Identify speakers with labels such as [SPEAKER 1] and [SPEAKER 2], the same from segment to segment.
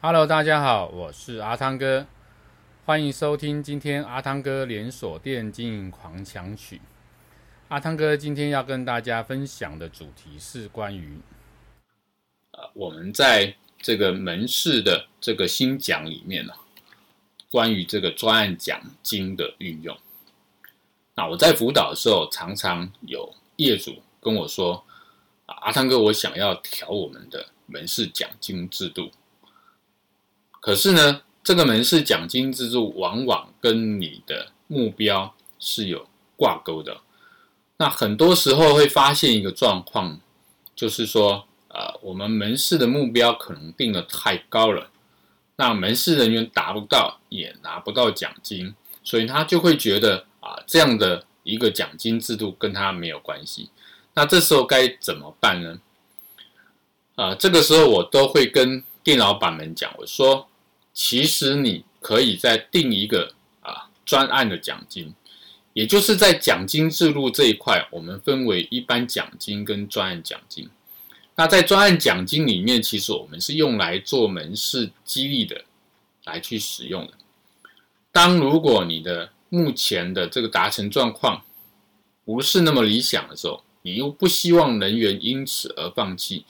[SPEAKER 1] Hello，大家好，我是阿汤哥，欢迎收听今天阿汤哥连锁店经营狂想曲。阿汤哥今天要跟大家分享的主题是关于，
[SPEAKER 2] 呃，我们在这个门市的这个新讲里面呢，关于这个专案奖金的运用。那我在辅导的时候，常常有业主跟我说：“阿汤哥，我想要调我们的门市奖金制度。”可是呢，这个门市奖金制度往往跟你的目标是有挂钩的。那很多时候会发现一个状况，就是说，呃，我们门市的目标可能定得太高了，那门市人员达不到，也拿不到奖金，所以他就会觉得啊，这样的一个奖金制度跟他没有关系。那这时候该怎么办呢？啊，这个时候我都会跟店老板们讲，我说。其实你可以再定一个啊专案的奖金，也就是在奖金制度这一块，我们分为一般奖金跟专案奖金。那在专案奖金里面，其实我们是用来做门市激励的，来去使用的。当如果你的目前的这个达成状况不是那么理想的时候，你又不希望人员因此而放弃，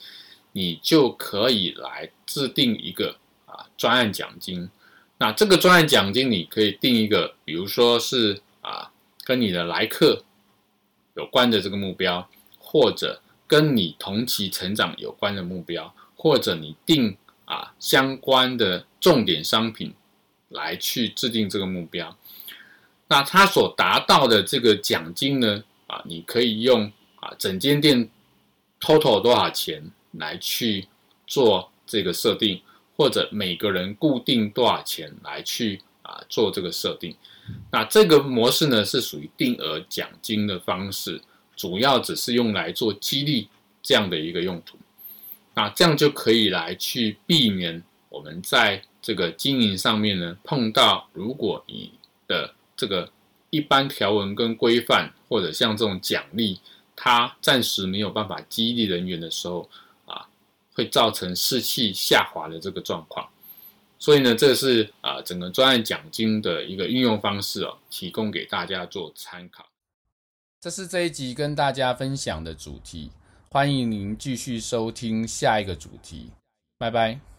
[SPEAKER 2] 你就可以来制定一个。啊专案奖金，那这个专案奖金你可以定一个，比如说是啊，跟你的来客有关的这个目标，或者跟你同期成长有关的目标，或者你定啊相关的重点商品来去制定这个目标。那他所达到的这个奖金呢，啊，你可以用啊整间店 total 多少钱来去做这个设定。或者每个人固定多少钱来去啊做这个设定，那这个模式呢是属于定额奖金的方式，主要只是用来做激励这样的一个用途，那这样就可以来去避免我们在这个经营上面呢碰到，如果你的这个一般条文跟规范或者像这种奖励，它暂时没有办法激励人员的时候。会造成士气下滑的这个状况，所以呢，这是啊整个专案奖金的一个运用方式哦，提供给大家做参考。
[SPEAKER 1] 这是这一集跟大家分享的主题，欢迎您继续收听下一个主题，拜拜。